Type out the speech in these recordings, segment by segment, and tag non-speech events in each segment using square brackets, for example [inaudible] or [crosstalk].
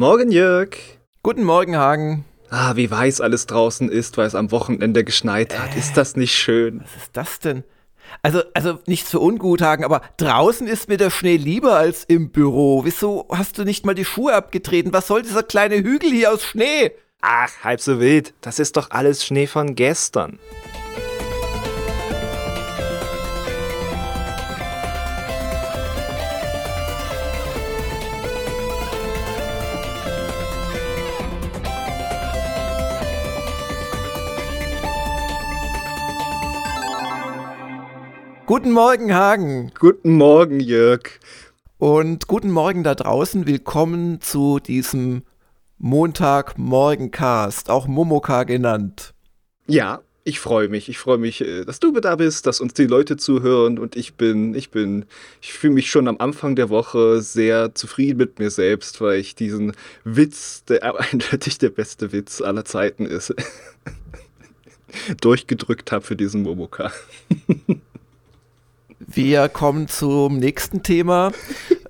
Morgen, Jörg. Guten Morgen, Hagen. Ah, wie weiß alles draußen ist, weil es am Wochenende geschneit hat. Äh, ist das nicht schön? Was ist das denn? Also, also nichts für ungut, Hagen, aber draußen ist mir der Schnee lieber als im Büro. Wieso hast du nicht mal die Schuhe abgetreten? Was soll dieser kleine Hügel hier aus Schnee? Ach, halb so wild. Das ist doch alles Schnee von gestern. Guten Morgen, Hagen. Guten Morgen, Jörg. Und guten Morgen da draußen. Willkommen zu diesem Montagmorgencast, auch Momoka genannt. Ja, ich freue mich. Ich freue mich, äh, dass du da bist, dass uns die Leute zuhören und ich bin, ich bin, ich fühle mich schon am Anfang der Woche sehr zufrieden mit mir selbst, weil ich diesen Witz, der [laughs] eindeutig der beste Witz aller Zeiten ist, [laughs] durchgedrückt habe für diesen Momoka. [laughs] Wir kommen zum nächsten Thema.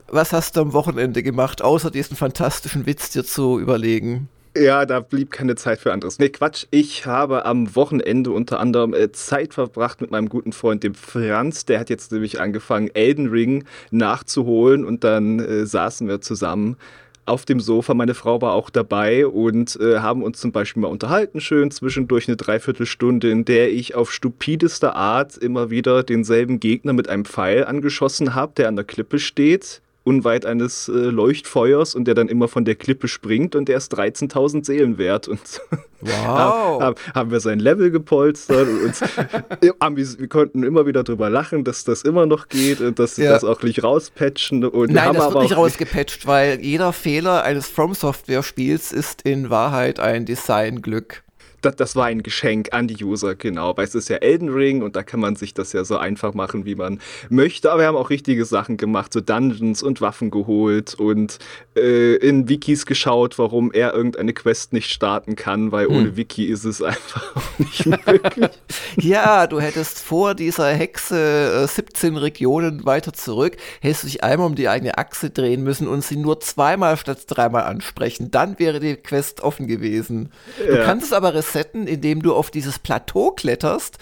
Was hast du am Wochenende gemacht, außer diesen fantastischen Witz dir zu überlegen? Ja, da blieb keine Zeit für anderes. Nee, Quatsch. Ich habe am Wochenende unter anderem äh, Zeit verbracht mit meinem guten Freund, dem Franz. Der hat jetzt nämlich angefangen, Elden Ring nachzuholen und dann äh, saßen wir zusammen auf dem Sofa. Meine Frau war auch dabei und äh, haben uns zum Beispiel mal unterhalten, schön zwischendurch eine Dreiviertelstunde, in der ich auf stupidester Art immer wieder denselben Gegner mit einem Pfeil angeschossen habe, der an der Klippe steht unweit eines äh, Leuchtfeuers und der dann immer von der Klippe springt und der ist 13.000 Seelen wert. Und [laughs] wow. haben, haben wir sein Level gepolstert und uns, [laughs] wir konnten immer wieder drüber lachen, dass das immer noch geht und dass sie ja. das auch nicht rauspatchen. Und Nein, das wird nicht rausgepatcht, weil jeder Fehler eines From Software Spiels ist in Wahrheit ein Designglück das, das war ein Geschenk an die User, genau. Weil es ist ja Elden Ring und da kann man sich das ja so einfach machen, wie man möchte. Aber wir haben auch richtige Sachen gemacht, so Dungeons und Waffen geholt und äh, in Wikis geschaut, warum er irgendeine Quest nicht starten kann, weil hm. ohne Wiki ist es [laughs] einfach nicht möglich. [laughs] ja, du hättest vor dieser Hexe äh, 17 Regionen weiter zurück, hättest du dich einmal um die eigene Achse drehen müssen und sie nur zweimal statt dreimal ansprechen. Dann wäre die Quest offen gewesen. Du ja. kannst es aber resetten, indem du auf dieses Plateau kletterst.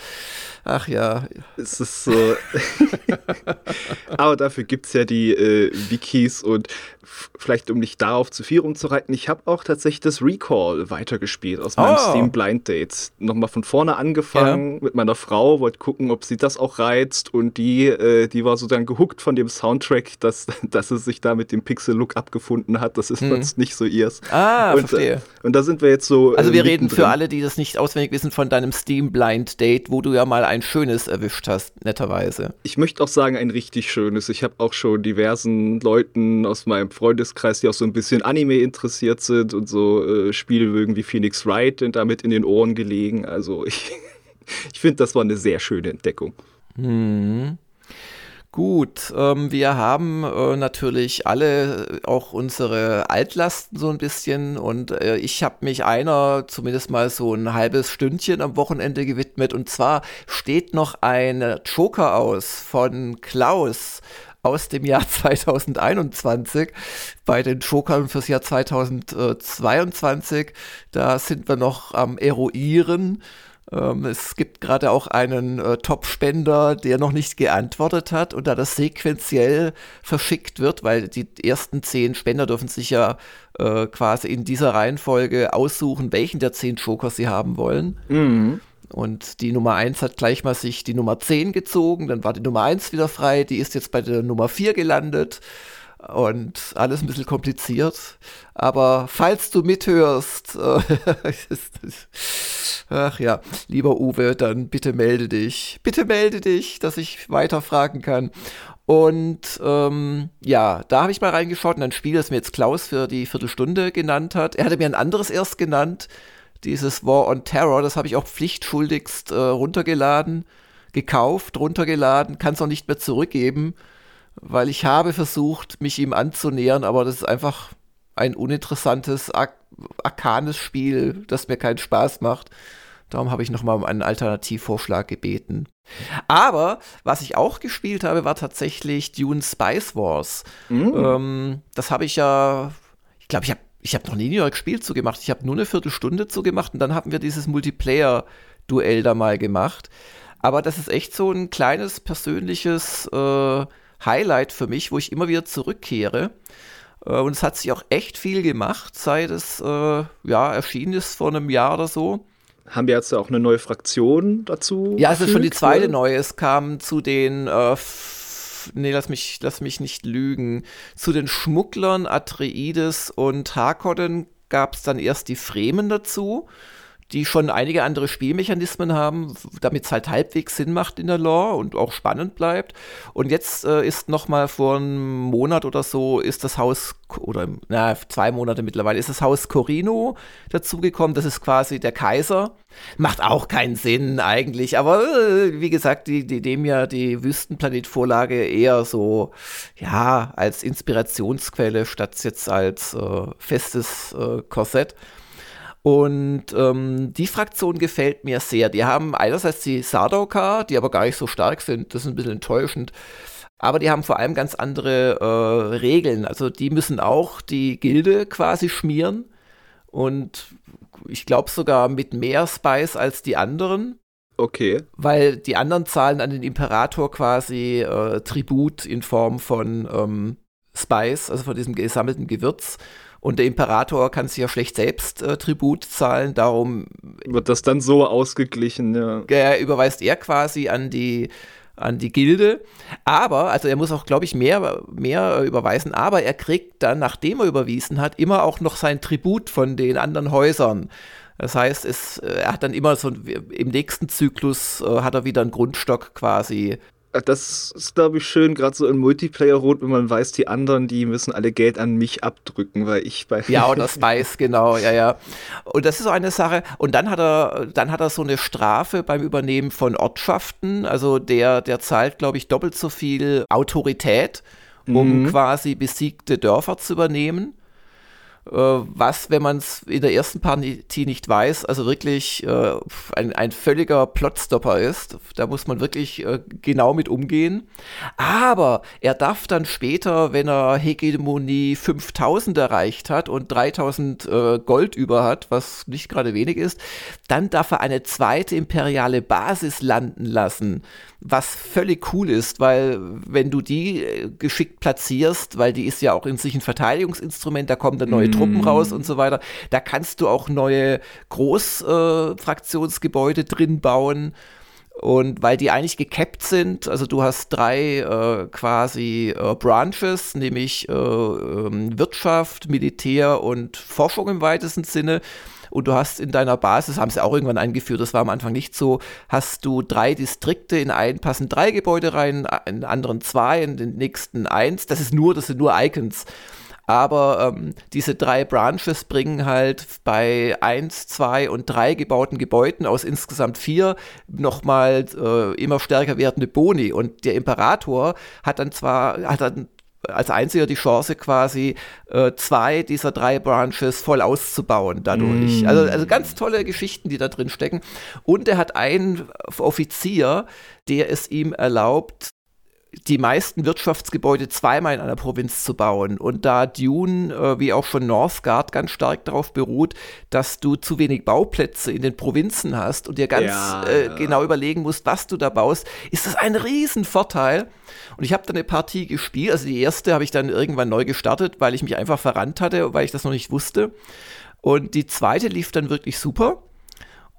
Ach ja. Es ist so. [laughs] Aber dafür gibt es ja die äh, Wikis und vielleicht um nicht darauf zu viel rumzureiten, ich habe auch tatsächlich das Recall weitergespielt aus meinem oh. Steam Blind Dates. Nochmal von vorne angefangen ja. mit meiner Frau, wollte gucken, ob sie das auch reizt und die, äh, die war so dann gehuckt von dem Soundtrack, dass, [laughs] dass es sich da mit dem Pixel-Look abgefunden hat. Das ist hm. sonst nicht so ihrs. Ah, und, verstehe. Äh, und da sind wir jetzt so. Also wir reden für alle, die das nicht auswendig wissen, von deinem Steam Blind Date, wo du ja mal ein ein schönes erwischt hast, netterweise. Ich möchte auch sagen, ein richtig schönes. Ich habe auch schon diversen Leuten aus meinem Freundeskreis, die auch so ein bisschen Anime interessiert sind und so äh, Spiele mögen wie Phoenix Wright und damit in den Ohren gelegen. Also [laughs] ich, ich finde, das war eine sehr schöne Entdeckung. Hm. Gut, ähm, wir haben äh, natürlich alle äh, auch unsere Altlasten so ein bisschen und äh, ich habe mich einer zumindest mal so ein halbes Stündchen am Wochenende gewidmet und zwar steht noch ein Joker aus von Klaus aus dem Jahr [laughs] 2021 bei den Jokern fürs Jahr 2022. Da sind wir noch am Eruieren. Ähm, es gibt gerade auch einen äh, Top-Spender, der noch nicht geantwortet hat und da das sequenziell verschickt wird, weil die ersten zehn Spender dürfen sich ja äh, quasi in dieser Reihenfolge aussuchen, welchen der zehn Joker sie haben wollen. Mhm. Und die Nummer 1 hat gleich mal sich die Nummer 10 gezogen, dann war die Nummer 1 wieder frei, die ist jetzt bei der Nummer 4 gelandet und alles ein bisschen kompliziert. Aber falls du mithörst, [laughs] äh, ach ja, lieber Uwe, dann bitte melde dich. Bitte melde dich, dass ich weiterfragen kann. Und ähm, ja, da habe ich mal reingeschaut in ein Spiel, das mir jetzt Klaus für die Viertelstunde genannt hat. Er hatte mir ein anderes erst genannt, dieses War on Terror. Das habe ich auch pflichtschuldigst äh, runtergeladen, gekauft, runtergeladen, kann es auch nicht mehr zurückgeben weil ich habe versucht, mich ihm anzunähern, aber das ist einfach ein uninteressantes, ar arkanes Spiel, das mir keinen Spaß macht. Darum habe ich nochmal um einen Alternativvorschlag gebeten. Aber was ich auch gespielt habe, war tatsächlich Dune Spice Wars. Mm. Ähm, das habe ich ja, ich glaube, ich habe ich habe noch nie York Spiel zugemacht. Ich habe nur eine Viertelstunde zugemacht und dann haben wir dieses Multiplayer-Duell da mal gemacht. Aber das ist echt so ein kleines persönliches äh, Highlight für mich, wo ich immer wieder zurückkehre. Äh, und es hat sich auch echt viel gemacht, seit es äh, ja, erschienen ist vor einem Jahr oder so. Haben wir jetzt auch eine neue Fraktion dazu? Ja, es ist schon die zweite oder? neue. Es kam zu den, äh, nee, lass mich, lass mich nicht lügen, zu den Schmugglern Atreides und Harkonnen gab es dann erst die Fremen dazu die schon einige andere Spielmechanismen haben, damit es halt halbwegs Sinn macht in der Lore und auch spannend bleibt. Und jetzt äh, ist noch mal vor einem Monat oder so ist das Haus oder na, zwei Monate mittlerweile ist das Haus Corino dazugekommen. Das ist quasi der Kaiser. Macht auch keinen Sinn eigentlich, aber äh, wie gesagt, die, die dem ja die Wüstenplanet-Vorlage eher so ja als Inspirationsquelle statt jetzt als äh, festes äh, Korsett. Und ähm, die Fraktion gefällt mir sehr. Die haben einerseits die Sardaukar, die aber gar nicht so stark sind, das ist ein bisschen enttäuschend. Aber die haben vor allem ganz andere äh, Regeln. Also die müssen auch die Gilde quasi schmieren. Und ich glaube sogar mit mehr Spice als die anderen. Okay. Weil die anderen zahlen an den Imperator quasi äh, Tribut in Form von ähm, Spice, also von diesem gesammelten Gewürz. Und der Imperator kann sich ja schlecht selbst äh, Tribut zahlen, darum wird das dann so ausgeglichen, ja. Äh, überweist er quasi an die an die Gilde. Aber, also er muss auch, glaube ich, mehr, mehr überweisen, aber er kriegt dann, nachdem er überwiesen hat, immer auch noch sein Tribut von den anderen Häusern. Das heißt, es, äh, er hat dann immer so im nächsten Zyklus äh, hat er wieder einen Grundstock quasi das ist, glaube ich, schön, gerade so in Multiplayer-Rot, wenn man weiß, die anderen, die müssen alle Geld an mich abdrücken, weil ich bei. Ja, oder [laughs] Spice, genau, ja, ja. Und das ist so eine Sache. Und dann hat er, dann hat er so eine Strafe beim Übernehmen von Ortschaften. Also der, der zahlt, glaube ich, doppelt so viel Autorität, um mhm. quasi besiegte Dörfer zu übernehmen. Äh, was, wenn man es in der ersten Partie nicht weiß, also wirklich äh, ein, ein völliger Plotstopper ist. Da muss man wirklich äh, genau mit umgehen. Aber er darf dann später, wenn er Hegemonie 5000 erreicht hat und 3000 äh, Gold über hat, was nicht gerade wenig ist, dann darf er eine zweite imperiale Basis landen lassen was völlig cool ist, weil wenn du die äh, geschickt platzierst, weil die ist ja auch in sich ein Verteidigungsinstrument, da kommen dann neue mm. Truppen raus und so weiter, da kannst du auch neue Großfraktionsgebäude äh, drin bauen. Und weil die eigentlich gekappt sind, also du hast drei äh, quasi äh, Branches, nämlich äh, ähm, Wirtschaft, Militär und Forschung im weitesten Sinne und du hast in deiner Basis, haben sie auch irgendwann eingeführt, das war am Anfang nicht so, hast du drei Distrikte, in einen passen drei Gebäude rein, in anderen zwei, in den nächsten eins. Das ist nur, das sind nur Icons. Aber ähm, diese drei Branches bringen halt bei eins, zwei und drei gebauten Gebäuden aus insgesamt vier nochmal äh, immer stärker werdende Boni. Und der Imperator hat dann zwar, hat dann als einziger die Chance quasi äh, zwei dieser drei Branches voll auszubauen dadurch. Mm. Also, also ganz tolle Geschichten, die da drin stecken. Und er hat einen Offizier, der es ihm erlaubt, die meisten Wirtschaftsgebäude zweimal in einer Provinz zu bauen. Und da Dune, äh, wie auch schon Northgard, ganz stark darauf beruht, dass du zu wenig Bauplätze in den Provinzen hast und dir ganz ja, äh, genau überlegen musst, was du da baust, ist das ein Riesenvorteil. Und ich habe dann eine Partie gespielt. Also die erste habe ich dann irgendwann neu gestartet, weil ich mich einfach verrannt hatte, weil ich das noch nicht wusste. Und die zweite lief dann wirklich super.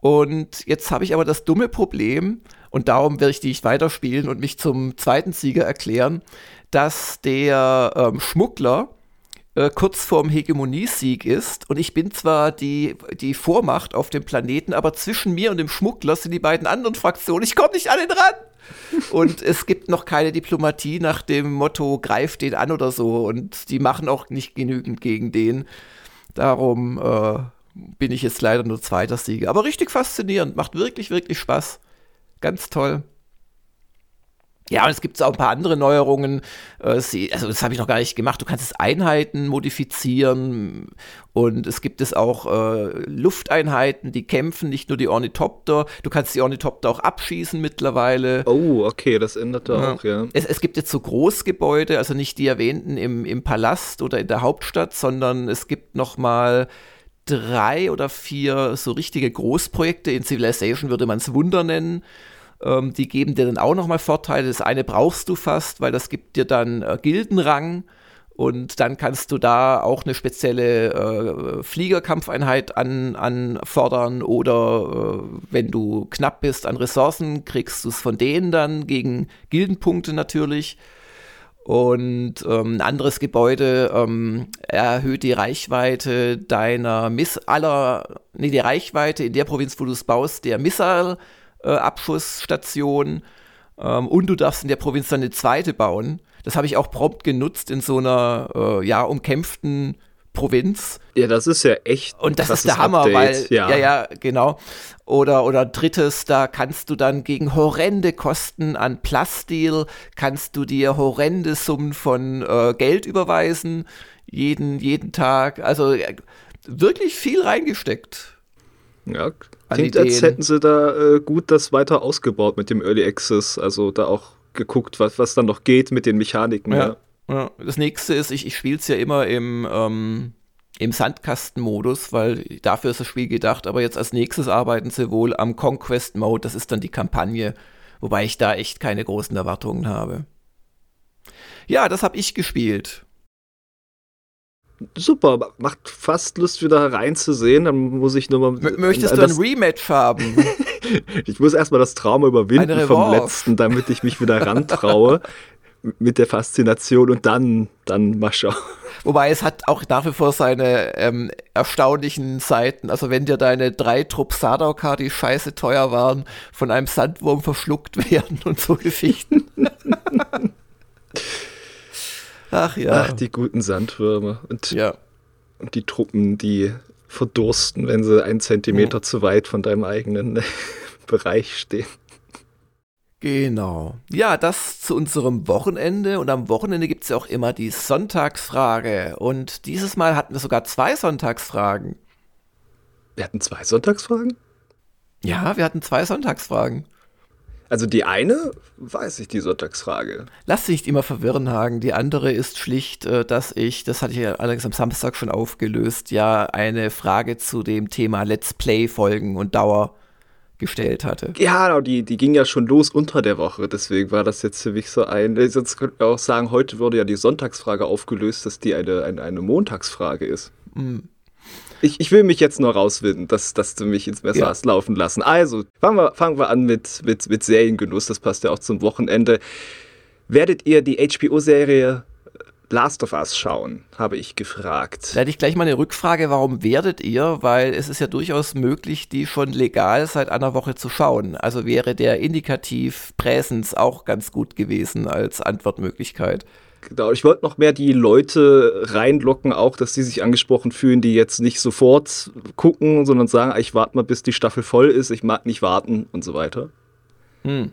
Und jetzt habe ich aber das dumme Problem, und darum werde ich die nicht weiterspielen und mich zum zweiten Sieger erklären, dass der ähm, Schmuggler äh, kurz vorm Hegemoniesieg ist. Und ich bin zwar die, die Vormacht auf dem Planeten, aber zwischen mir und dem Schmuggler sind die beiden anderen Fraktionen. Ich komme nicht an den ran. [laughs] und es gibt noch keine Diplomatie nach dem Motto, greif den an oder so. Und die machen auch nicht genügend gegen den. Darum äh, bin ich jetzt leider nur zweiter Sieger. Aber richtig faszinierend, macht wirklich, wirklich Spaß. Ganz toll. Ja, und es gibt auch ein paar andere Neuerungen. Äh, also das habe ich noch gar nicht gemacht. Du kannst es Einheiten modifizieren und es gibt es auch äh, Lufteinheiten, die kämpfen, nicht nur die Ornithopter. Du kannst die Ornithopter auch abschießen mittlerweile. Oh, okay, das ändert ja. auch, ja. Es, es, gibt jetzt so Großgebäude, also nicht die erwähnten im, im Palast oder in der Hauptstadt, sondern es gibt noch mal drei oder vier so richtige Großprojekte. In Civilization würde man es Wunder nennen ähm, die geben dir dann auch nochmal Vorteile. Das eine brauchst du fast, weil das gibt dir dann äh, Gildenrang. Und dann kannst du da auch eine spezielle äh, Fliegerkampfeinheit an, anfordern oder äh, wenn du knapp bist an Ressourcen, kriegst du es von denen dann gegen Gildenpunkte natürlich. Und ähm, ein anderes Gebäude ähm, erhöht die Reichweite deiner Miss aller, nee, die Reichweite in der Provinz, wo du es baust, der Missile äh, Abschussstation ähm, und du darfst in der Provinz dann eine zweite bauen. Das habe ich auch prompt genutzt in so einer äh, ja umkämpften Provinz. Ja, das ist ja echt. Und das ist der Hammer, Update. weil ja. ja, ja, genau. Oder oder drittes, da kannst du dann gegen horrende Kosten an Plastil kannst du dir horrende Summen von äh, Geld überweisen jeden jeden Tag. Also äh, wirklich viel reingesteckt. Ja, klingt, als hätten sie da äh, gut das weiter ausgebaut mit dem Early Access. Also da auch geguckt, was, was dann noch geht mit den Mechaniken. Ja. ja. Ja. Das nächste ist, ich, ich spiele es ja immer im, ähm, im Sandkastenmodus, weil dafür ist das Spiel gedacht. Aber jetzt als nächstes arbeiten sie wohl am Conquest Mode. Das ist dann die Kampagne, wobei ich da echt keine großen Erwartungen habe. Ja, das habe ich gespielt super, macht fast Lust wieder reinzusehen. Dann muss ich nur mal. M möchtest du ein Rematch haben? [laughs] ich muss erstmal das Trauma überwinden vom letzten, damit ich mich wieder rantraue. [laughs] mit der Faszination und dann, dann mal schauen. Wobei es hat auch nach wie vor seine ähm, erstaunlichen Seiten. Also wenn dir deine drei Trupp Sadauka, die scheiße teuer waren, von einem Sandwurm verschluckt [laughs] werden und so Geschichten. [laughs] Ach ja. Ach, die guten Sandwürmer. Und, ja. und die Truppen, die verdursten, wenn sie einen Zentimeter ja. zu weit von deinem eigenen [laughs] Bereich stehen. Genau. Ja, das zu unserem Wochenende. Und am Wochenende gibt es ja auch immer die Sonntagsfrage. Und dieses Mal hatten wir sogar zwei Sonntagsfragen. Wir hatten zwei Sonntagsfragen? Ja, wir hatten zwei Sonntagsfragen. Also die eine weiß ich, die Sonntagsfrage. Lass dich nicht immer verwirren, Hagen. Die andere ist schlicht, äh, dass ich, das hatte ich ja allerdings am Samstag schon aufgelöst, ja eine Frage zu dem Thema Let's Play-Folgen und Dauer gestellt hatte. Ja, genau, die, die ging ja schon los unter der Woche, deswegen war das jetzt für mich so ein. Jetzt könnten wir auch sagen, heute wurde ja die Sonntagsfrage aufgelöst, dass die eine, eine, eine Montagsfrage ist. Mhm. Ich, ich will mich jetzt nur rauswinden, dass, dass du mich ins Messer ja. hast laufen lassen. Also, fangen wir, fangen wir an mit, mit, mit Seriengenuss. Das passt ja auch zum Wochenende. Werdet ihr die HBO-Serie Last of Us schauen, habe ich gefragt. Da hätte ich gleich mal eine Rückfrage, warum werdet ihr? Weil es ist ja durchaus möglich, die schon legal seit einer Woche zu schauen. Also wäre der Indikativ Präsens auch ganz gut gewesen als Antwortmöglichkeit. Genau, ich wollte noch mehr die Leute reinlocken, auch, dass sie sich angesprochen fühlen, die jetzt nicht sofort gucken, sondern sagen, ich warte mal, bis die Staffel voll ist, ich mag nicht warten und so weiter. Hm.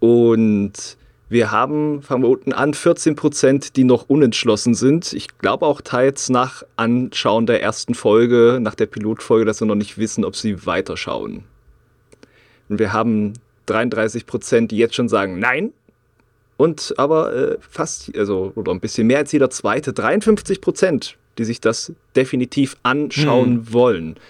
Und wir haben, fangen wir unten an, 14 Prozent, die noch unentschlossen sind. Ich glaube auch teils nach Anschauen der ersten Folge, nach der Pilotfolge, dass sie noch nicht wissen, ob sie weiterschauen. Und wir haben 33 Prozent, die jetzt schon sagen, nein, und aber äh, fast, also oder ein bisschen mehr als jeder zweite, 53 Prozent, die sich das definitiv anschauen hm. wollen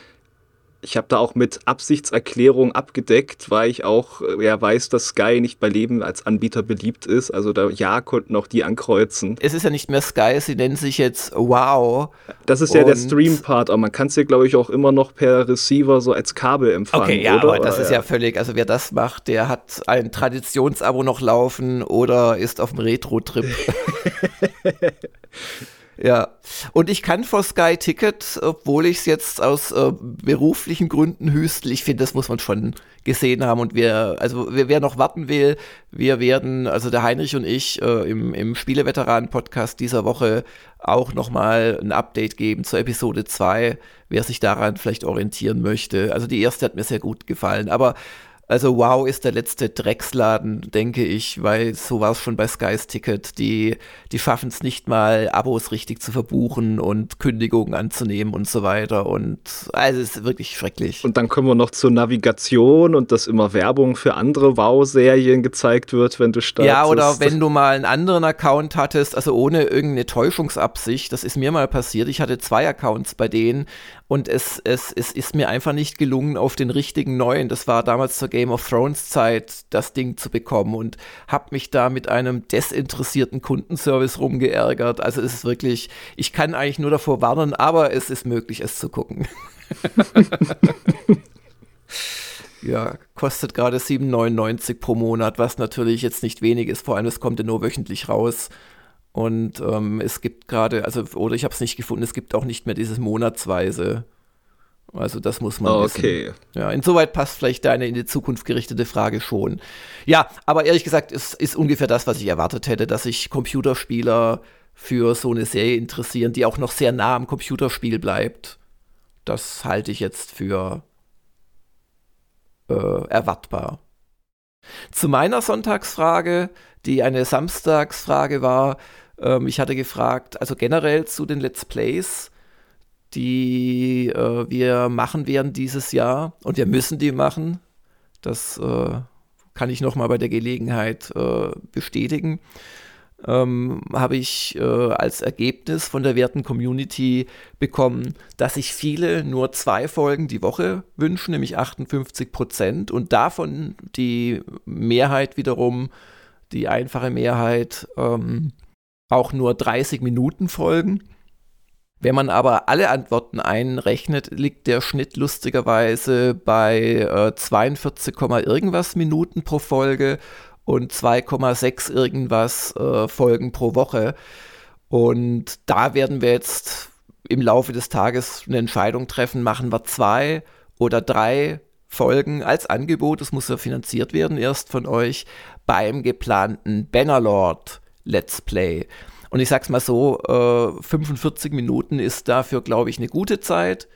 ich habe da auch mit Absichtserklärung abgedeckt, weil ich auch äh, ja, weiß, dass Sky nicht bei Leben als Anbieter beliebt ist. Also da ja konnten auch die ankreuzen. Es ist ja nicht mehr Sky, sie nennen sich jetzt Wow. Das ist ja der Stream-Part, aber man kann es ja, glaube ich, auch immer noch per Receiver so als Kabel empfangen. Okay, ja, oder? aber das ist ja völlig, also wer das macht, der hat ein Traditionsabo noch laufen oder ist auf dem Retro-Trip. [laughs] [laughs] Ja, und ich kann vor Sky Ticket, obwohl ich es jetzt aus äh, beruflichen Gründen hüstel, ich finde, das muss man schon gesehen haben. Und wir, also wer, wer noch warten will, wir werden, also der Heinrich und ich äh, im, im Spieleveteranen-Podcast dieser Woche auch nochmal ein Update geben zur Episode 2, wer sich daran vielleicht orientieren möchte. Also die erste hat mir sehr gut gefallen, aber Also wow ist der letzte Drecksladen, denke ich, weil so war es schon bei Sky's Ticket. Die, die schaffen es nicht mal, Abos richtig zu verbuchen und Kündigungen anzunehmen und so weiter. Und also es ist wirklich schrecklich. Und dann kommen wir noch zur Navigation und dass immer Werbung für andere Wow-Serien gezeigt wird, wenn du startest. Ja, oder wenn du mal einen anderen Account hattest, also ohne irgendeine Täuschungsabsicht. Das ist mir mal passiert. Ich hatte zwei Accounts bei denen und es, es, es ist mir einfach nicht gelungen, auf den richtigen neuen, das war damals zur Game of Thrones Zeit, das Ding zu bekommen und habe mich da mit einem desinteressierten Kundenservice rumgeärgert. Also es ist wirklich, ich kann eigentlich nur davor warnen, aber es ist möglich, es zu gucken. [laughs] ja, kostet gerade 7,99 pro Monat, was natürlich jetzt nicht wenig ist. Vor allem, es kommt ja nur wöchentlich raus. Und ähm, es gibt gerade, also, oder ich habe es nicht gefunden, es gibt auch nicht mehr dieses Monatsweise. Also das muss man okay. wissen. Ja, insoweit passt vielleicht deine in die Zukunft gerichtete Frage schon. Ja, aber ehrlich gesagt, es ist ungefähr das, was ich erwartet hätte, dass sich Computerspieler für so eine Serie interessieren, die auch noch sehr nah am Computerspiel bleibt. Das halte ich jetzt für äh, erwartbar. Zu meiner Sonntagsfrage, die eine Samstagsfrage war, ähm, ich hatte gefragt, also generell zu den Let's Plays, die äh, wir machen werden dieses Jahr und wir müssen die machen. Das äh, kann ich nochmal bei der Gelegenheit äh, bestätigen. Ähm, habe ich äh, als Ergebnis von der werten Community bekommen, dass sich viele nur zwei Folgen die Woche wünschen, nämlich 58 Prozent und davon die Mehrheit wiederum, die einfache Mehrheit, ähm, auch nur 30 Minuten Folgen. Wenn man aber alle Antworten einrechnet, liegt der Schnitt lustigerweise bei äh, 42, irgendwas Minuten pro Folge und 2,6 irgendwas äh, Folgen pro Woche. Und da werden wir jetzt im Laufe des Tages eine Entscheidung treffen, machen wir zwei oder drei Folgen als Angebot, das muss ja finanziert werden erst von euch, beim geplanten Bannerlord Let's Play. Und ich sag's mal so, äh, 45 Minuten ist dafür, glaube ich, eine gute Zeit.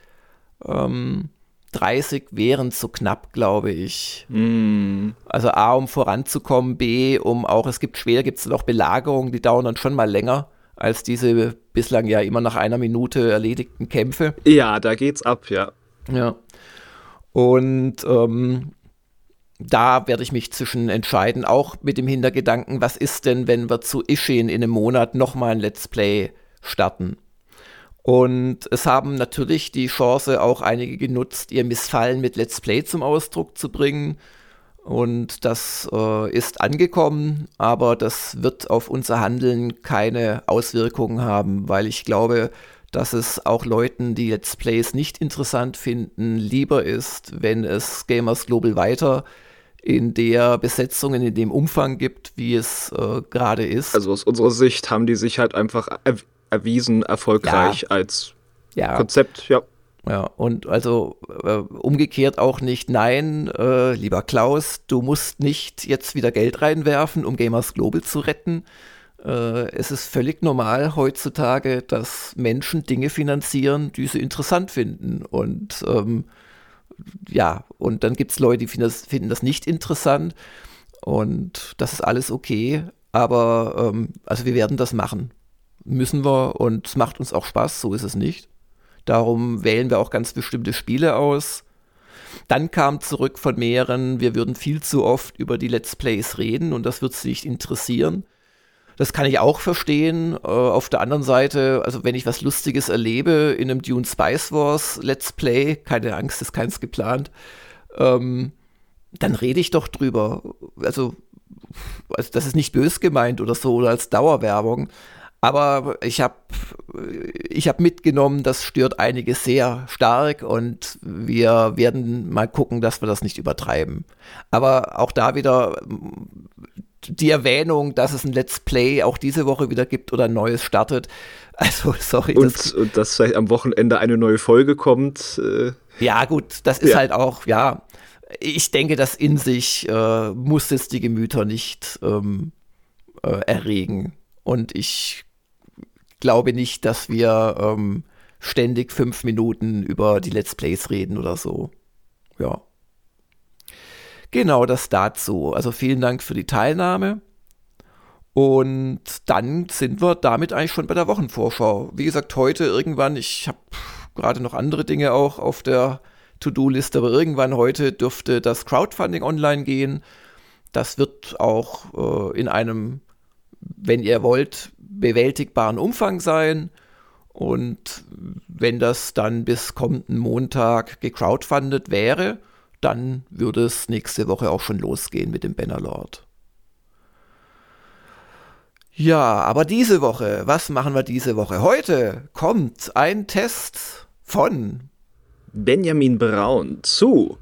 Ähm, 30 wären zu knapp, glaube ich. Mm. Also A, um voranzukommen, B, um auch, es gibt schwer, gibt es noch Belagerungen, die dauern dann schon mal länger als diese bislang ja immer nach einer Minute erledigten Kämpfe. Ja, da geht's ab, ja. Ja. Und ähm, da werde ich mich zwischen entscheiden, auch mit dem Hintergedanken, was ist denn, wenn wir zu Ishin in einem Monat nochmal ein Let's Play starten? Und es haben natürlich die Chance auch einige genutzt, ihr Missfallen mit Let's Play zum Ausdruck zu bringen. Und das äh, ist angekommen, aber das wird auf unser Handeln keine Auswirkungen haben, weil ich glaube, dass es auch Leuten, die Let's Plays nicht interessant finden, lieber ist, wenn es Gamers Global weiter in der Besetzung, in dem Umfang gibt, wie es äh, gerade ist. Also aus unserer Sicht haben die sich halt einfach er erwiesen erfolgreich ja. als ja. Konzept, ja. Ja, und also äh, umgekehrt auch nicht, nein, äh, lieber Klaus, du musst nicht jetzt wieder Geld reinwerfen, um Gamers Global zu retten. Äh, es ist völlig normal heutzutage, dass Menschen Dinge finanzieren, die sie interessant finden. Und ähm, ja, und dann gibt es Leute, die finden das, finden das nicht interessant und das ist alles okay, aber ähm, also wir werden das machen. Müssen wir und es macht uns auch Spaß, so ist es nicht. Darum wählen wir auch ganz bestimmte Spiele aus. Dann kam zurück von mehreren, wir würden viel zu oft über die Let's Plays reden und das wird sie nicht interessieren. Das kann ich auch verstehen. Äh, auf der anderen Seite, also wenn ich was Lustiges erlebe in einem Dune Spice Wars Let's Play, keine Angst, ist keins geplant, ähm, dann rede ich doch drüber. Also, also, das ist nicht bös gemeint oder so oder als Dauerwerbung. Aber ich habe ich hab mitgenommen, das stört einige sehr stark und wir werden mal gucken, dass wir das nicht übertreiben. Aber auch da wieder, die Erwähnung, dass es ein Let's Play auch diese Woche wieder gibt oder ein neues startet. [laughs] Also, sorry. Und, das, und dass vielleicht am Wochenende eine neue Folge kommt. Äh, ja, gut, das ist ja. halt auch, ja. Ich denke, das in sich äh, muss es die Gemüter nicht ähm, äh, erregen. Und ich glaube nicht, dass wir ähm, ständig fünf Minuten über die Let's Plays reden oder so. Ja. Genau das dazu. Also vielen Dank für die Teilnahme. Und dann sind wir damit eigentlich schon bei der Wochenvorschau. Wie gesagt, heute irgendwann, ich habe gerade noch andere Dinge auch auf der To-Do-Liste, aber irgendwann heute dürfte das Crowdfunding online gehen. Das wird auch äh, in einem, wenn ihr wollt, bewältigbaren Umfang sein. Und wenn das dann bis kommenden Montag gecrowdfundet wäre, dann würde es nächste Woche auch schon losgehen mit dem Bannerlord. Ja, aber diese Woche, was machen wir diese Woche? Heute kommt ein Test von Benjamin Braun zu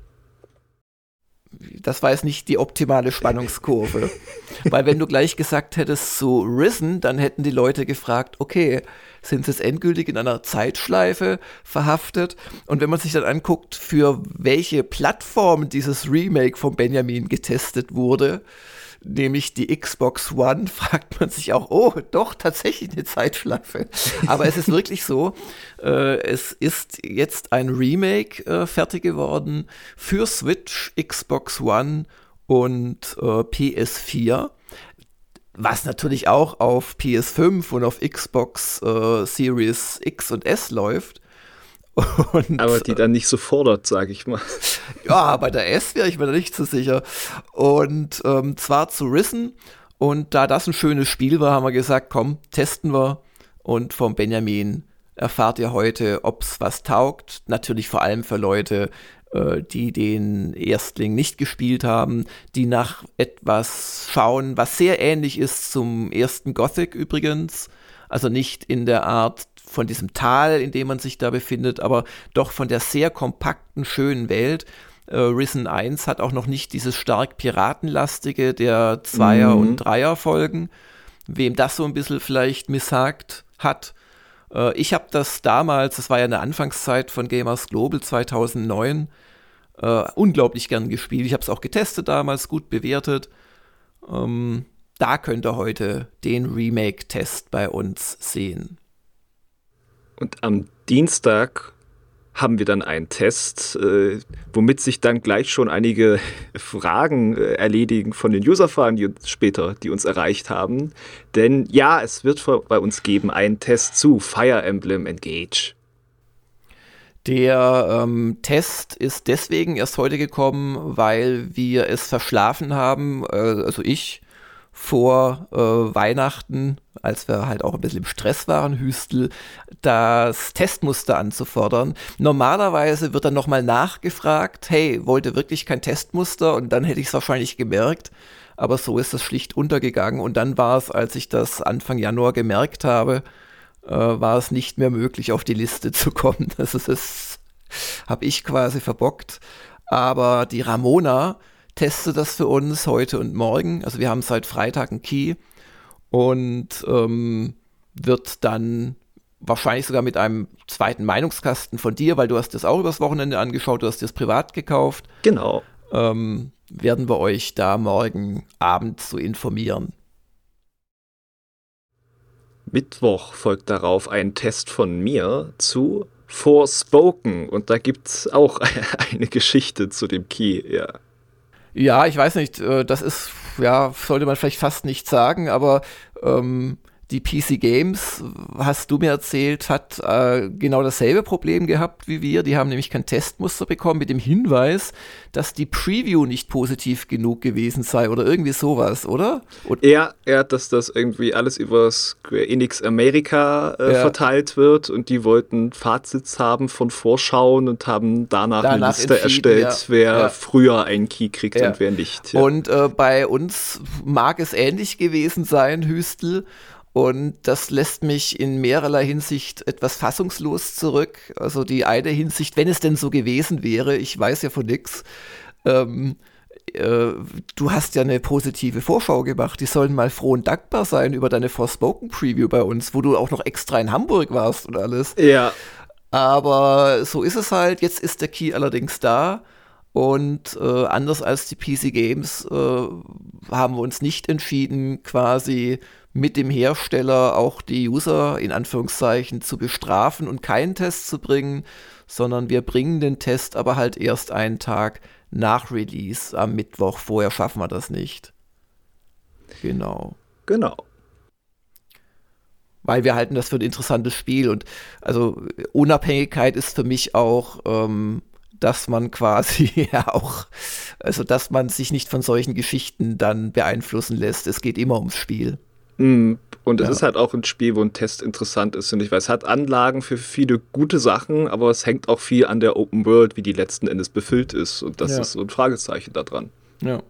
das war jetzt nicht die optimale Spannungskurve. [laughs] Weil wenn du gleich gesagt hättest zu Risen, dann hätten die Leute gefragt, okay, sind sie jetzt endgültig in einer Zeitschleife verhaftet? Und wenn man sich dann anguckt, für welche Plattform dieses Remake von Benjamin getestet wurde, nämlich die Xbox One, [laughs] fragt man sich auch, oh, doch, tatsächlich eine Zeitschleife. Aber es ist wirklich so, äh, es ist jetzt ein Remake äh, fertig geworden für Switch, Xbox One und äh, PS4 was natürlich auch auf PS5 und auf Xbox äh, Series X und S läuft. [laughs] Und, aber die dann nicht so fordert, sage ich mal. [laughs] Ja, bei der S wäre ich mir da nicht so sicher. Und ähm, zwar zu Risen. Und da das ein schönes Spiel war, haben wir gesagt, komm, testen wir. Und vom Benjamin erfahrt ihr heute, ob es was taugt. Natürlich vor allem für Leute, äh, die den Erstling nicht gespielt haben, die nach etwas schauen, was sehr ähnlich ist zum ersten Gothic übrigens. Also nicht in der Art von diesem Tal, in dem man sich da befindet, aber doch von der sehr kompakten, schönen Welt. Äh, Risen 1 hat auch noch nicht dieses stark piratenlastige der Zweier- mhm. und Dreier-Folgen. Wem das so ein bisschen vielleicht missagt hat. Äh, ich habe das damals, das war ja eine Anfangszeit von Gamers Global 2009, äh, unglaublich gern gespielt. Ich habe es auch getestet damals, gut bewertet. Ähm, da könnt ihr heute den Remake-Test bei uns sehen. Und am Dienstag haben wir dann einen Test, äh, womit sich dann gleich schon einige [laughs] Fragen äh, erledigen von den User-Fragen, die später, die uns erreicht haben. Denn ja, es wird bei uns geben einen Test zu Fire Emblem Engage. Der ähm, Test ist deswegen erst heute gekommen, weil wir es verschlafen haben, äh, also ich, vor äh, Weihnachten, als wir halt auch ein bisschen im Stress waren, Hüstel, das Testmuster anzufordern. Normalerweise wird dann nochmal nachgefragt, hey, wollte wirklich kein Testmuster? Und dann hätte ich es wahrscheinlich gemerkt. Aber so ist das schlicht untergegangen. Und dann war es, als ich das Anfang Januar gemerkt habe, äh, war es nicht mehr möglich, auf die Liste zu kommen. [laughs] Das ist es, habe ich quasi verbockt. Aber die Ramona, teste das für uns heute und morgen. Also wir haben seit Freitag einen Key und ähm, wird dann wahrscheinlich sogar mit einem zweiten Meinungskasten von dir, weil du hast das auch übers Wochenende angeschaut, du hast das privat gekauft. Genau. Ähm, werden wir euch da morgen Abend so informieren. Mittwoch folgt darauf ein Test von mir zu Forspoken und da gibt es auch [laughs] eine Geschichte zu dem Key, ja. Ja, ich weiß nicht, äh, das ist, ja, sollte man vielleicht fast nicht sagen, aber ähm, die PC Games, hast du mir erzählt, hat äh, genau dasselbe Problem gehabt wie wir. Die haben nämlich kein Testmuster bekommen mit dem Hinweis, dass die Preview nicht positiv genug gewesen sei oder irgendwie sowas, oder? Und ja, ja, dass das irgendwie alles über Square Enix Amerika äh, ja. verteilt wird und die wollten Fazits haben von Vorschauen und haben danach, danach eine Liste erstellt, ja. wer ja. früher einen Key kriegt und wer nicht. Und äh, bei uns mag es ähnlich gewesen sein, Hüstel. Und das lässt mich in mehrerlei Hinsicht etwas fassungslos zurück. Also die eine Hinsicht, wenn es denn so gewesen wäre, ich weiß ja von nichts, ähm, äh, du hast ja eine positive Vorschau gemacht. Die sollen mal froh und dankbar sein über deine Forspoken Preview bei uns, wo du auch noch extra in Hamburg warst und alles. Ja. Aber so ist es halt. Jetzt ist der Key allerdings da. Und äh, anders als die PC Games äh, haben wir uns nicht entschieden, quasi mit dem Hersteller auch die User in Anführungszeichen zu bestrafen und keinen Test zu bringen, sondern wir bringen den Test aber halt erst einen Tag nach Release am Mittwoch. Vorher schaffen wir das nicht. Genau. Genau. Weil wir halten das für ein interessantes Spiel und also Unabhängigkeit ist für mich auch, ähm, dass man quasi [laughs] ja auch, also dass man sich nicht von solchen Geschichten dann beeinflussen lässt. Es geht immer ums Spiel. Mm, und es ist halt auch ein Spiel, wo ein Test interessant ist, finde ich, weil es hat Anlagen für viele gute Sachen, aber es hängt auch viel an der Open World, wie die letzten Endes befüllt ist. Und das ja. ist so ein Fragezeichen da dran. Ja.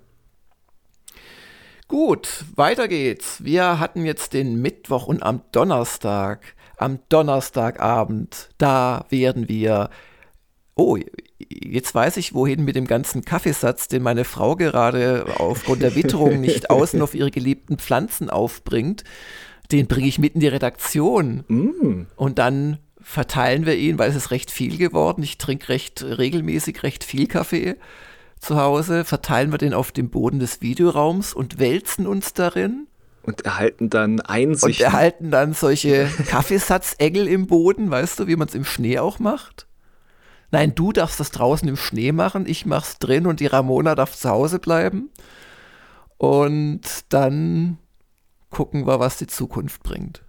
Gut, weiter geht's. Wir hatten jetzt den Mittwoch und am Donnerstag, am Donnerstagabend, da werden wir. Oh, jetzt weiß ich, wohin mit dem ganzen Kaffeesatz, den meine Frau gerade aufgrund der Witterung nicht [laughs] außen auf ihre geliebten Pflanzen aufbringt. Den bringe ich mit in die Redaktion. Mm. Und dann verteilen wir ihn, weil es ist recht viel geworden. Ich trinke recht regelmäßig recht viel Kaffee zu Hause. Verteilen wir den auf dem Boden des Videoraums und wälzen uns darin. Und erhalten dann Einsicht. Und erhalten dann solche [laughs] Kaffeesatzengel im Boden, weißt du, wie man es im Schnee auch macht. Nein, du darfst das draußen im Schnee machen, ich mach's drin und die Ramona darf zu Hause bleiben. Und dann gucken wir, was die Zukunft bringt.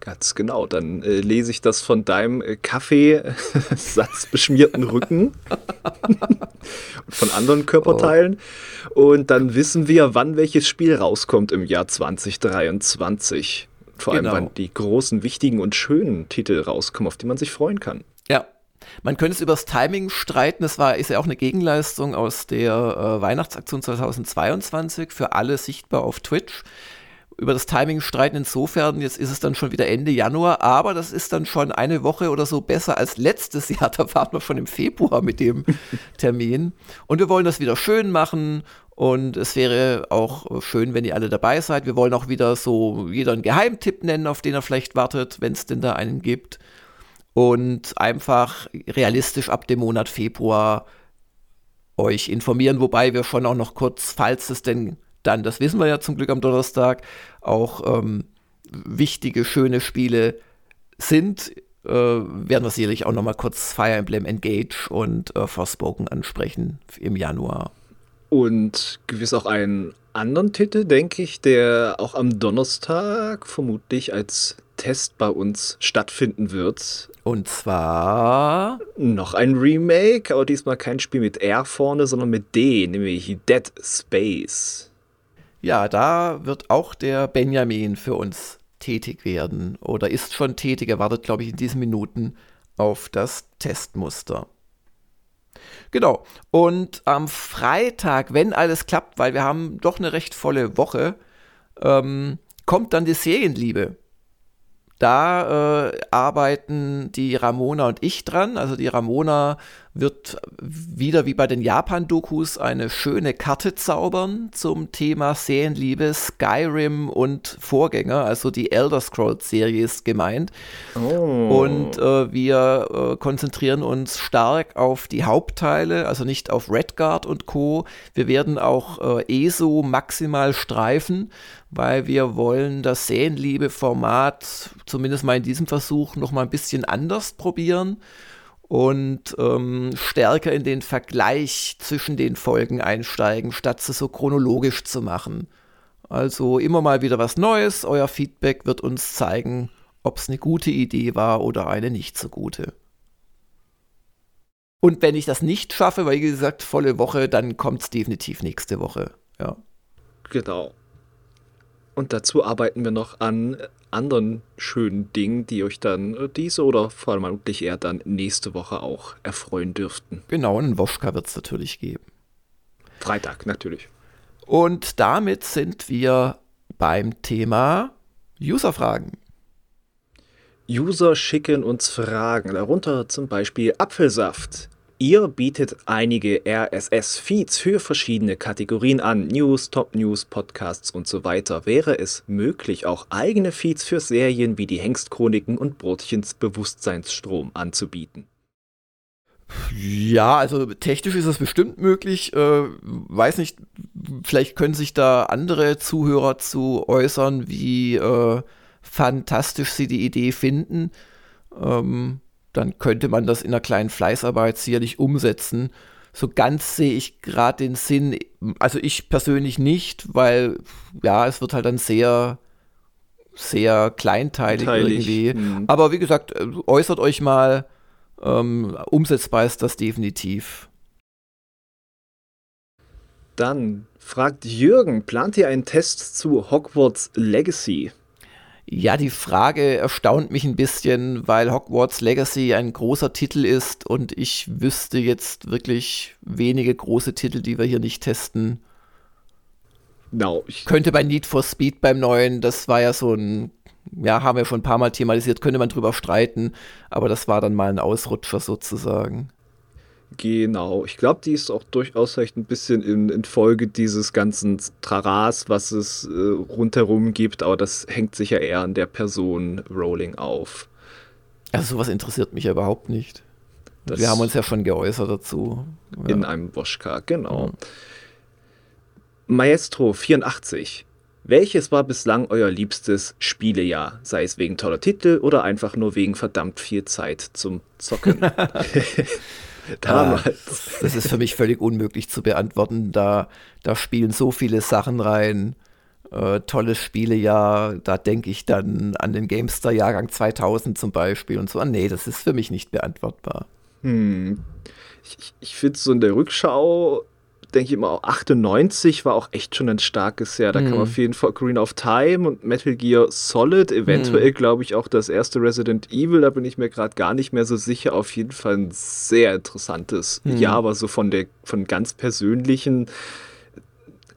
Ganz genau, dann äh, lese ich das von deinem äh, Kaffeesatzbeschmierten [laughs] Rücken von anderen Körperteilen. Oh. Und dann wissen wir, wann welches Spiel rauskommt im Jahr 2023. Vor genau. allem, wann die großen, wichtigen und schönen Titel rauskommen, auf die man sich freuen kann. Man könnte es über das Timing streiten. Das war, ist ja auch eine Gegenleistung aus der äh, Weihnachtsaktion 2022 für alle sichtbar auf Twitch. Über das Timing streiten insofern, jetzt ist es dann schon wieder Ende Januar, aber das ist dann schon eine Woche oder so besser als letztes Jahr. [laughs] Da waren wir schon im Februar mit dem [laughs] Termin. Und wir wollen das wieder schön machen und es wäre auch schön, wenn ihr alle dabei seid. Wir wollen auch wieder so jeder einen Geheimtipp nennen, auf den er vielleicht wartet, wenn es denn da einen gibt und einfach realistisch ab dem Monat Februar euch informieren, wobei wir schon auch noch kurz, falls es denn dann, das wissen wir ja zum Glück am Donnerstag, auch ähm, wichtige, schöne Spiele sind, äh, werden wir sicherlich auch noch mal kurz Fire Emblem Engage und äh, Forspoken ansprechen im Januar. Und gewiss auch einen anderen Titel, denke ich, der auch am Donnerstag vermutlich als Test bei uns stattfinden wird. Und zwar noch ein Remake, aber diesmal kein Spiel mit R vorne, sondern mit D, nämlich Dead Space. Ja, da wird auch der Benjamin für uns tätig werden oder ist schon tätig. Er wartet, glaube ich, in diesen Minuten auf das Testmuster. Genau. Und am Freitag, wenn alles klappt, weil wir haben doch eine recht volle Woche, ähm, kommt dann die Serienliebe. Da äh, arbeiten die Ramona und ich dran. Also die Ramona wird wieder wie bei den Japan-Dokus eine schöne Karte zaubern zum Thema Serienliebe, Skyrim und Vorgänger, also die Elder Scrolls-Serie ist gemeint. Oh. Und äh, wir äh, konzentrieren uns stark auf die Hauptteile, also nicht auf Redguard und Co. Wir werden auch äh, ESO maximal streifen, weil wir wollen das Serienliebe-Format zumindest mal in diesem Versuch noch mal ein bisschen anders probieren und ähm, stärker in den Vergleich zwischen den Folgen einsteigen, statt sie so chronologisch zu machen. Also immer mal wieder was Neues. Euer Feedback wird uns zeigen, ob es eine gute Idee war oder eine nicht so gute. Und wenn ich das nicht schaffe, weil wie gesagt, volle Woche, dann kommt es definitiv nächste Woche. Ja. Genau. Und dazu arbeiten wir noch an anderen schönen Dingen, die euch dann äh, diese oder vor allem vermutlich eher dann nächste Woche auch erfreuen dürften. Genau, einen Woschka wird es natürlich geben. Freitag, natürlich. Und damit sind wir beim Thema Userfragen. User schicken uns Fragen, darunter zum Beispiel Apfelsaft. Ihr bietet einige RSS-Feeds für verschiedene Kategorien an, News, Top News, Podcasts und so weiter. Wäre es möglich, auch eigene Feeds für Serien wie die Hengstchroniken und Brotchens Bewusstseinsstrom anzubieten? Ja, also technisch ist das bestimmt möglich. Äh, weiß nicht, vielleicht können sich da andere Zuhörer zu äußern, wie äh, fantastisch sie die Idee finden. Ähm, dann könnte man das in einer kleinen Fleißarbeit sicherlich umsetzen. So ganz sehe ich gerade den Sinn, also ich persönlich nicht, weil ja, es wird halt dann sehr, sehr kleinteilig Teilig. irgendwie. Mhm. Aber wie gesagt, äh, äußert euch mal, ähm, umsetzbar ist das definitiv. Dann fragt Jürgen, plant ihr einen Test zu Hogwarts Legacy? Ja, die Frage erstaunt mich ein bisschen, weil Hogwarts Legacy ein großer Titel ist und ich wüsste jetzt wirklich wenige große Titel, die wir hier nicht testen. No, ich könnte bei Need for Speed beim neuen, das war ja so ein, ja, haben wir schon ein paar Mal thematisiert, könnte man drüber streiten, aber das war dann mal ein Ausrutscher sozusagen. Genau, ich glaube, die ist auch durchaus vielleicht ein bisschen in, in Folge dieses ganzen Traras, was es äh, rundherum gibt, aber das hängt sich ja eher an der Person Rowling auf. Also sowas interessiert mich ja überhaupt nicht. Das Wir haben uns ja schon geäußert dazu. Ja. In einem Woschka, genau. Ja. Maestro 84. Welches war bislang euer liebstes Spielejahr? Sei es wegen toller Titel oder einfach nur wegen verdammt viel Zeit zum Zocken? [laughs] Damals. das ist für mich völlig unmöglich zu beantworten. Da, da spielen so viele Sachen rein. Äh, tolles Spielejahr, da denke ich dann an den Gamestar-Jahrgang 2000 zum Beispiel und so. Nee, das ist für mich nicht beantwortbar. Hm. Ich, ich finde so in der Rückschau denke ich immer auch 98 war auch echt schon ein starkes Jahr. Da mhm. kam auf jeden Fall Green of Time und Metal Gear Solid. Eventuell, mhm. glaube ich, auch das erste Resident Evil. Da bin ich mir gerade gar nicht mehr so sicher. Auf jeden Fall ein sehr interessantes mhm. Jahr, aber so von der von ganz persönlichen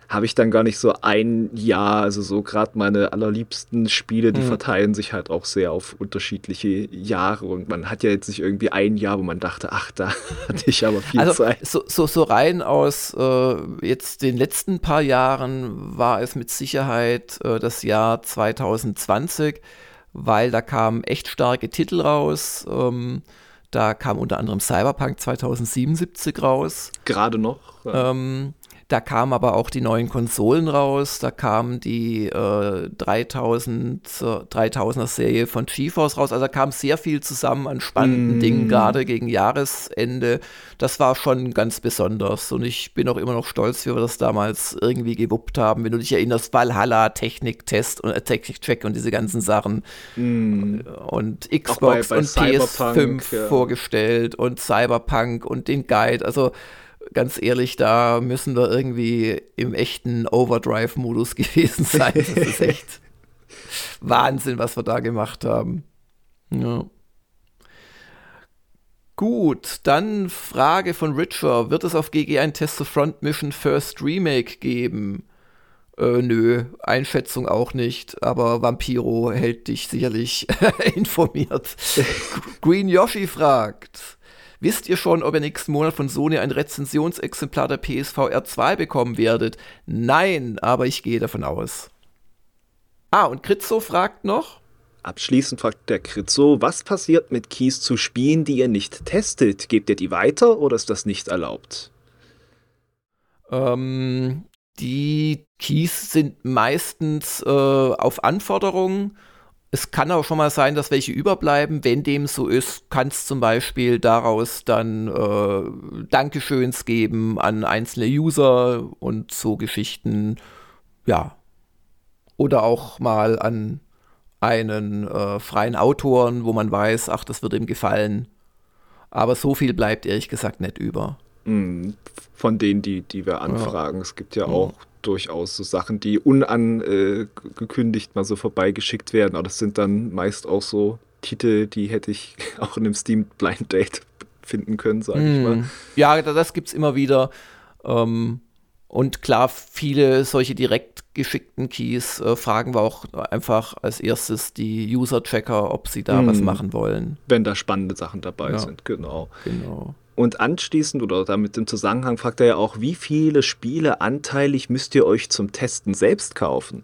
habe ich dann gar nicht so ein Jahr, also so gerade meine allerliebsten Spiele, die mhm. verteilen sich halt auch sehr auf unterschiedliche Jahre und man hat ja jetzt nicht irgendwie ein Jahr, wo man dachte, ach, da [laughs] hatte ich aber viel also, Zeit. So, so, so rein aus äh, jetzt den letzten paar Jahren war es mit Sicherheit äh, das Jahr 2020, weil da kamen echt starke Titel raus. Ähm, da kam unter anderem Cyberpunk 2077 raus. Gerade noch. Ja. Ähm, da kamen aber auch die neuen Konsolen raus, da kam die äh, 3000, äh, 3000er Serie von GeForce raus, also da kam sehr viel zusammen an spannenden mm. Dingen, gerade gegen Jahresende. Das war schon ganz besonders und ich bin auch immer noch stolz, wie wir das damals irgendwie gewuppt haben. Wenn du dich erinnerst, Valhalla, Technik-Test und äh, Technik-Check und diese ganzen Sachen mm. und Xbox bei, bei und PS5 ja. vorgestellt und Cyberpunk und den Guide, also ganz ehrlich, da müssen wir irgendwie im echten Overdrive-Modus [laughs] gewesen sein. Das ist echt [laughs] Wahnsinn, was wir da gemacht haben. Ja. Gut, dann Frage von Richer. Wird es auf GG ein Test of Front Mission First Remake geben? Äh, nö, Einschätzung auch nicht, aber Vampiro hält dich sicherlich [laughs] informiert. Green Yoshi fragt. Wisst ihr schon, ob ihr nächsten Monat von Sony ein Rezensionsexemplar der PSVR 2 bekommen werdet? Nein, aber ich gehe davon aus. Ah, und Kritzo fragt noch. Abschließend fragt der Kritzo, was passiert mit Keys zu Spielen, die ihr nicht testet? Gebt ihr die weiter oder ist das nicht erlaubt? Ähm, die Keys sind meistens äh, auf Anforderungen es kann auch schon mal sein, dass welche überbleiben. Wenn dem so ist, kann es zum Beispiel daraus dann äh, Dankeschöns geben an einzelne User und so Geschichten. Ja. Oder auch mal an einen äh, freien Autoren, wo man weiß, ach, das wird ihm gefallen. Aber so viel bleibt ehrlich gesagt nicht über. Hm, von denen, die, die wir anfragen. Ja. Es gibt ja mhm. auch durchaus so Sachen, die unangekündigt mal so vorbeigeschickt werden. Aber das sind dann meist auch so Titel, die hätte ich [laughs] auch in einem Steam Blind Date finden können, sage ich mal. Hm. Ja, das gibt es immer wieder. Ähm, und klar, viele solche direkt geschickten Keys äh, fragen wir auch einfach als erstes die User-Tracker, ob sie da mm. was machen wollen. Wenn da spannende Sachen dabei ja. sind, genau. Genau. Und anschließend oder damit im Zusammenhang fragt er ja auch, wie viele Spiele anteilig müsst ihr euch zum Testen selbst kaufen?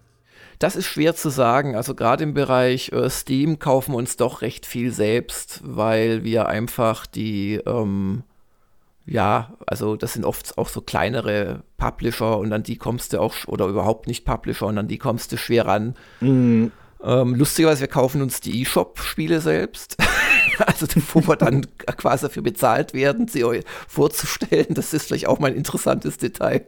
Das ist schwer zu sagen. Also gerade im Bereich äh, Steam kaufen wir uns doch recht viel selbst, weil wir einfach die, ähm, ja, also das sind oft auch so kleinere Publisher und an die kommst du auch, oder überhaupt nicht Publisher und an die kommst du schwer ran. Mhm. Ähm, lustigerweise, wir kaufen uns die E-Shop-Spiele selbst. [laughs] [laughs] also wo wir dann quasi dafür bezahlt werden, sie euch vorzustellen. Das ist vielleicht auch mal ein interessantes Detail.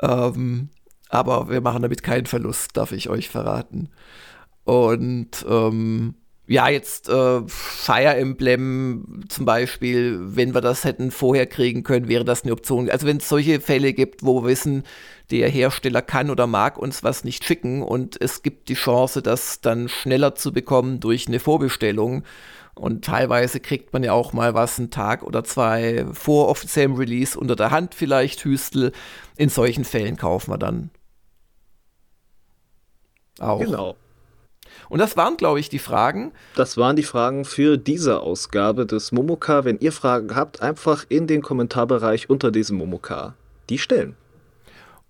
Ähm, aber wir machen damit keinen Verlust, darf ich euch verraten. Und ähm, ja, jetzt äh, Fire Emblem zum Beispiel, wenn wir das hätten vorher kriegen können, wäre das eine Option. Also wenn es solche Fälle gibt, wo wir wissen, der Hersteller kann oder mag uns was nicht schicken und es gibt die Chance, das dann schneller zu bekommen durch eine Vorbestellung. Und teilweise kriegt man ja auch mal was einen Tag oder zwei vor offiziellem Release unter der Hand vielleicht Hüstel. In solchen Fällen kaufen wir dann auch. Genau. Und das waren, glaube ich, die Fragen. Das waren die Fragen für diese Ausgabe des Momoka. Wenn ihr Fragen habt, einfach in den Kommentarbereich unter diesem Momoka die stellen.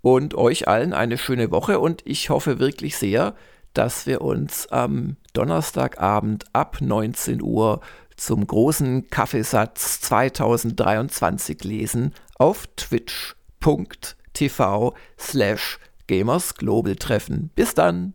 Und euch allen eine schöne Woche und ich hoffe wirklich sehr, dass wir uns am Donnerstagabend ab 19 Uhr zum großen Kaffeesatz 2023 lesen auf twitch.tv slash gamersglobal treffen. Bis dann!